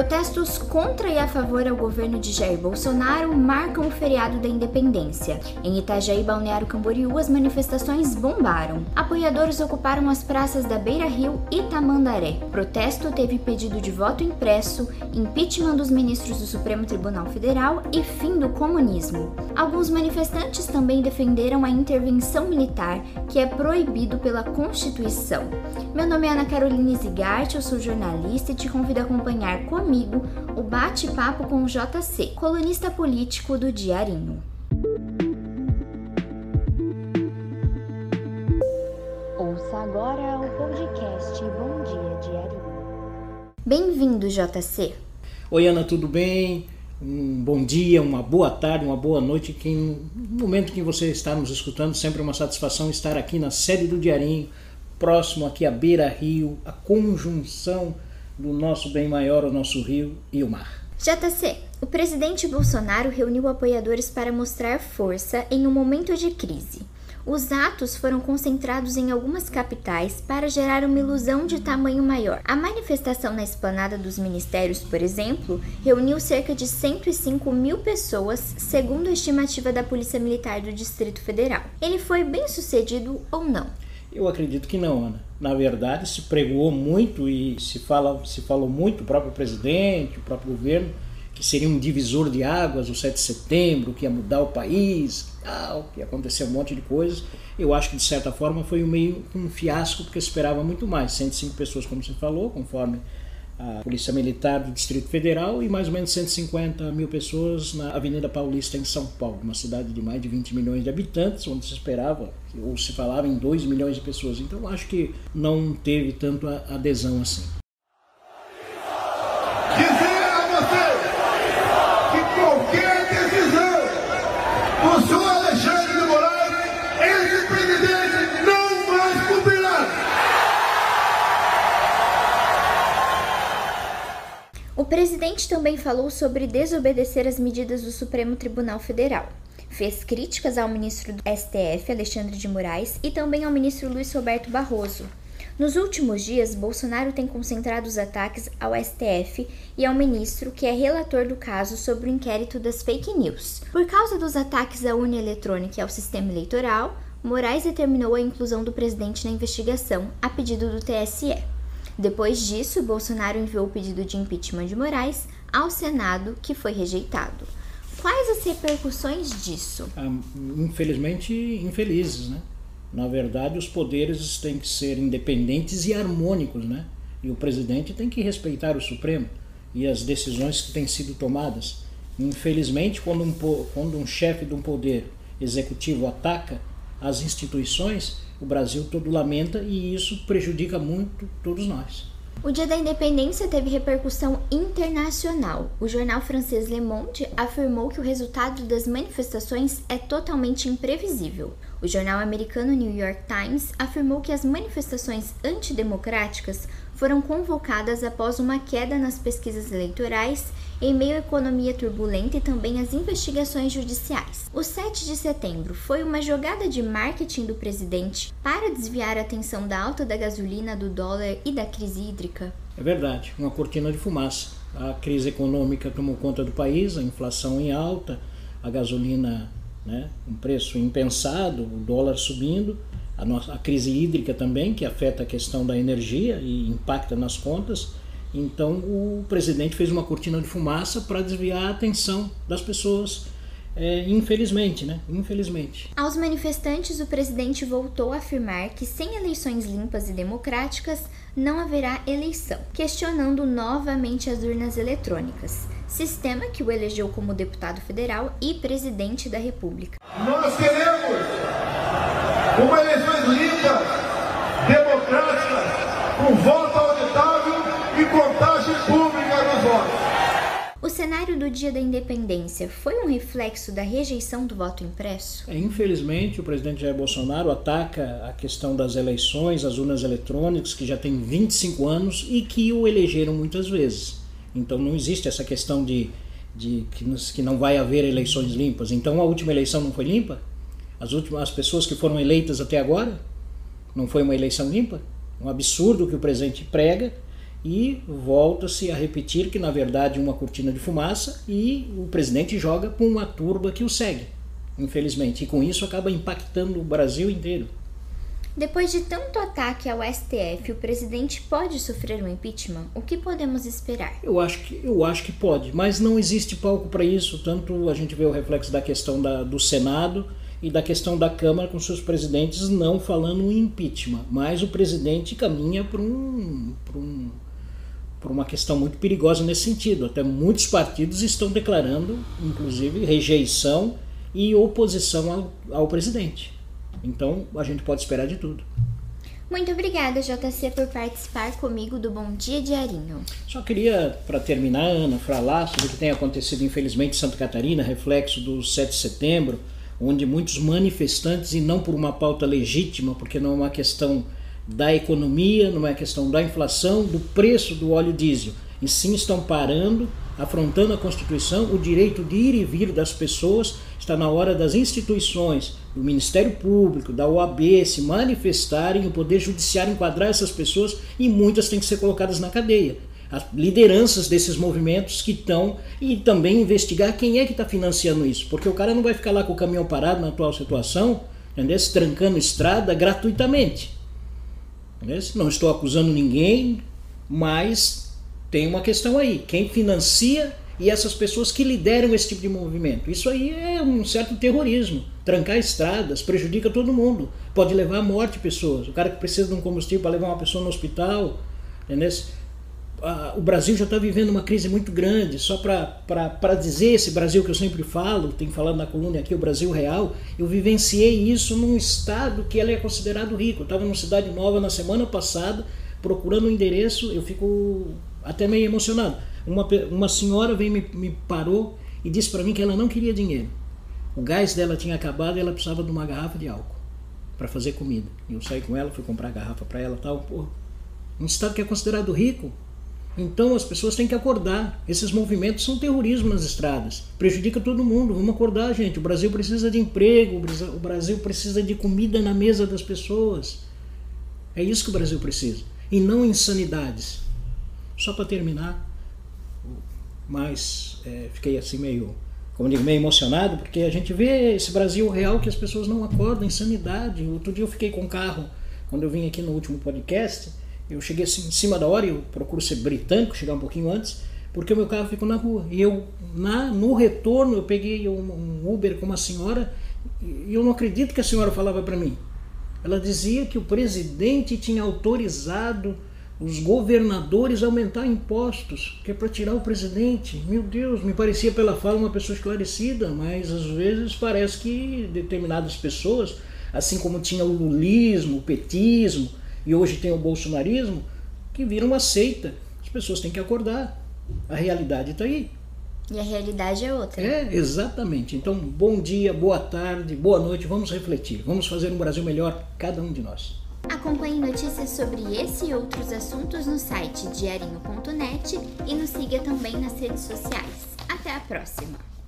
Protestos contra e a favor ao governo de Jair Bolsonaro marcam o feriado da independência. Em Itajaí, Balneário Camboriú, as manifestações bombaram. Apoiadores ocuparam as praças da Beira Rio e Tamandaré. Protesto teve pedido de voto impresso, impeachment dos ministros do Supremo Tribunal Federal e fim do comunismo. Alguns manifestantes também defenderam a intervenção militar, que é proibido pela Constituição. Meu nome é Ana Carolina Zigart, eu sou jornalista e te convido a acompanhar comigo o bate-papo com o JC, colunista político do Diarinho. Ouça agora o podcast Bom Dia Diarinho. Bem-vindo, JC. Oi, Ana, tudo bem? Um bom dia, uma boa tarde, uma boa noite. Quem, no momento que você está nos escutando, sempre é uma satisfação estar aqui na sede do Diarinho, próximo aqui à Beira Rio, a conjunção do nosso bem maior, o nosso rio e o mar. JC, o presidente Bolsonaro reuniu apoiadores para mostrar força em um momento de crise. Os atos foram concentrados em algumas capitais para gerar uma ilusão de tamanho maior. A manifestação na esplanada dos ministérios, por exemplo, reuniu cerca de 105 mil pessoas, segundo a estimativa da Polícia Militar do Distrito Federal. Ele foi bem sucedido ou não? Eu acredito que não, Ana. Na verdade, se pregou muito e se, fala, se falou muito, o próprio presidente, o próprio governo, que seria um divisor de águas o 7 de setembro, que ia mudar o país, que ia acontecer um monte de coisas. Eu acho que, de certa forma, foi meio um fiasco, porque esperava muito mais. 105 pessoas, como você falou, conforme a Polícia Militar do Distrito Federal e mais ou menos 150 mil pessoas na Avenida Paulista, em São Paulo, uma cidade de mais de 20 milhões de habitantes, onde se esperava, ou se falava em 2 milhões de pessoas. Então acho que não teve tanto adesão assim. Presidente também falou sobre desobedecer as medidas do Supremo Tribunal Federal. Fez críticas ao ministro do STF, Alexandre de Moraes, e também ao ministro Luiz Roberto Barroso. Nos últimos dias, Bolsonaro tem concentrado os ataques ao STF e ao ministro, que é relator do caso sobre o inquérito das fake news. Por causa dos ataques à urna eletrônica e ao sistema eleitoral, Moraes determinou a inclusão do presidente na investigação, a pedido do TSE. Depois disso, Bolsonaro enviou o pedido de impeachment de Moraes ao Senado, que foi rejeitado. Quais as repercussões disso? Ah, infelizmente, infelizes, né? Na verdade, os poderes têm que ser independentes e harmônicos, né? E o presidente tem que respeitar o Supremo e as decisões que têm sido tomadas. Infelizmente, quando um, quando um chefe de um poder executivo ataca as instituições, o Brasil todo lamenta e isso prejudica muito todos nós. O Dia da Independência teve repercussão internacional. O jornal francês Le Monde afirmou que o resultado das manifestações é totalmente imprevisível. O jornal americano New York Times afirmou que as manifestações antidemocráticas foram convocadas após uma queda nas pesquisas eleitorais em meio à economia turbulenta e também às investigações judiciais. O 7 de setembro foi uma jogada de marketing do presidente para desviar a atenção da alta da gasolina, do dólar e da crise hídrica? É verdade, uma cortina de fumaça. A crise econômica tomou conta do país, a inflação em alta, a gasolina né, um preço impensado, o dólar subindo, a, nossa, a crise hídrica também, que afeta a questão da energia e impacta nas contas então o presidente fez uma cortina de fumaça para desviar a atenção das pessoas, é, infelizmente, né? Infelizmente. Aos manifestantes, o presidente voltou a afirmar que sem eleições limpas e democráticas não haverá eleição, questionando novamente as urnas eletrônicas, sistema que o elegeu como deputado federal e presidente da República. Nós queremos uma eleições limpas, democráticas, com voto auditável e contagem pública dos votos. O cenário do Dia da Independência foi um reflexo da rejeição do voto impresso? É, infelizmente, o presidente Jair Bolsonaro ataca a questão das eleições, as urnas eletrônicas, que já tem 25 anos e que o elegeram muitas vezes. Então não existe essa questão de, de que, que não vai haver eleições limpas. Então a última eleição não foi limpa? As, últimas, as pessoas que foram eleitas até agora não foi uma eleição limpa? Um absurdo que o presidente prega e volta-se a repetir que na verdade uma cortina de fumaça e o presidente joga com uma turba que o segue, infelizmente, e com isso acaba impactando o Brasil inteiro. Depois de tanto ataque ao STF, o presidente pode sofrer um impeachment? O que podemos esperar? Eu acho que, eu acho que pode, mas não existe palco para isso. Tanto a gente vê o reflexo da questão da, do Senado e da questão da Câmara com seus presidentes não falando em impeachment, mas o presidente caminha para um, um, uma questão muito perigosa nesse sentido. Até muitos partidos estão declarando, inclusive, rejeição e oposição ao, ao presidente. Então a gente pode esperar de tudo. Muito obrigada, JC, por participar comigo do Bom Dia Diarinho. Só queria, para terminar, Ana, falar sobre o que tem acontecido, infelizmente, em Santa Catarina, reflexo do 7 de setembro, onde muitos manifestantes, e não por uma pauta legítima, porque não é uma questão da economia, não é questão da inflação, do preço do óleo diesel, e sim estão parando, afrontando a Constituição, o direito de ir e vir das pessoas. Está na hora das instituições, do Ministério Público, da OAB se manifestarem, o Poder Judiciário enquadrar essas pessoas e muitas têm que ser colocadas na cadeia. As lideranças desses movimentos que estão e também investigar quem é que está financiando isso, porque o cara não vai ficar lá com o caminhão parado na atual situação, entendeu? trancando estrada gratuitamente. Entendeu? Não estou acusando ninguém, mas tem uma questão aí. Quem financia e essas pessoas que lideram esse tipo de movimento. Isso aí é um certo terrorismo. Trancar estradas prejudica todo mundo. Pode levar à morte pessoas. O cara que precisa de um combustível para levar uma pessoa no hospital. Entendeu? O Brasil já está vivendo uma crise muito grande. Só para dizer esse Brasil que eu sempre falo, tenho falado na coluna aqui, o Brasil real, eu vivenciei isso num estado que ele é considerado rico. Eu estava numa cidade nova na semana passada, procurando um endereço, eu fico até meio emocionado. Uma, uma senhora veio me, me parou e disse para mim que ela não queria dinheiro. O gás dela tinha acabado e ela precisava de uma garrafa de álcool para fazer comida. Eu saí com ela, fui comprar a garrafa para ela tal. Um estado que é considerado rico. Então as pessoas têm que acordar. Esses movimentos são terrorismo nas estradas. Prejudica todo mundo. Vamos acordar, gente. O Brasil precisa de emprego, o Brasil precisa de comida na mesa das pessoas. É isso que o Brasil precisa. E não insanidades. Só para terminar, mas é, fiquei assim meio, como digo, meio emocionado, porque a gente vê esse Brasil real que as pessoas não acordam, insanidade. Outro dia eu fiquei com o carro, quando eu vim aqui no último podcast, eu cheguei assim, em cima da hora, eu procuro ser britânico, chegar um pouquinho antes, porque o meu carro ficou na rua. E eu, na, no retorno, eu peguei um, um Uber com uma senhora, e eu não acredito que a senhora falava para mim. Ela dizia que o presidente tinha autorizado os governadores aumentar impostos, que é para tirar o presidente. Meu Deus, me parecia pela fala uma pessoa esclarecida, mas às vezes parece que determinadas pessoas, assim como tinha o lulismo, o petismo e hoje tem o bolsonarismo, que viram uma seita. As pessoas têm que acordar. A realidade está aí. E a realidade é outra. É, exatamente. Então, bom dia, boa tarde, boa noite. Vamos refletir. Vamos fazer um Brasil melhor, cada um de nós. Acompanhe notícias sobre esse e outros assuntos no site diarinho.net e nos siga também nas redes sociais. Até a próxima!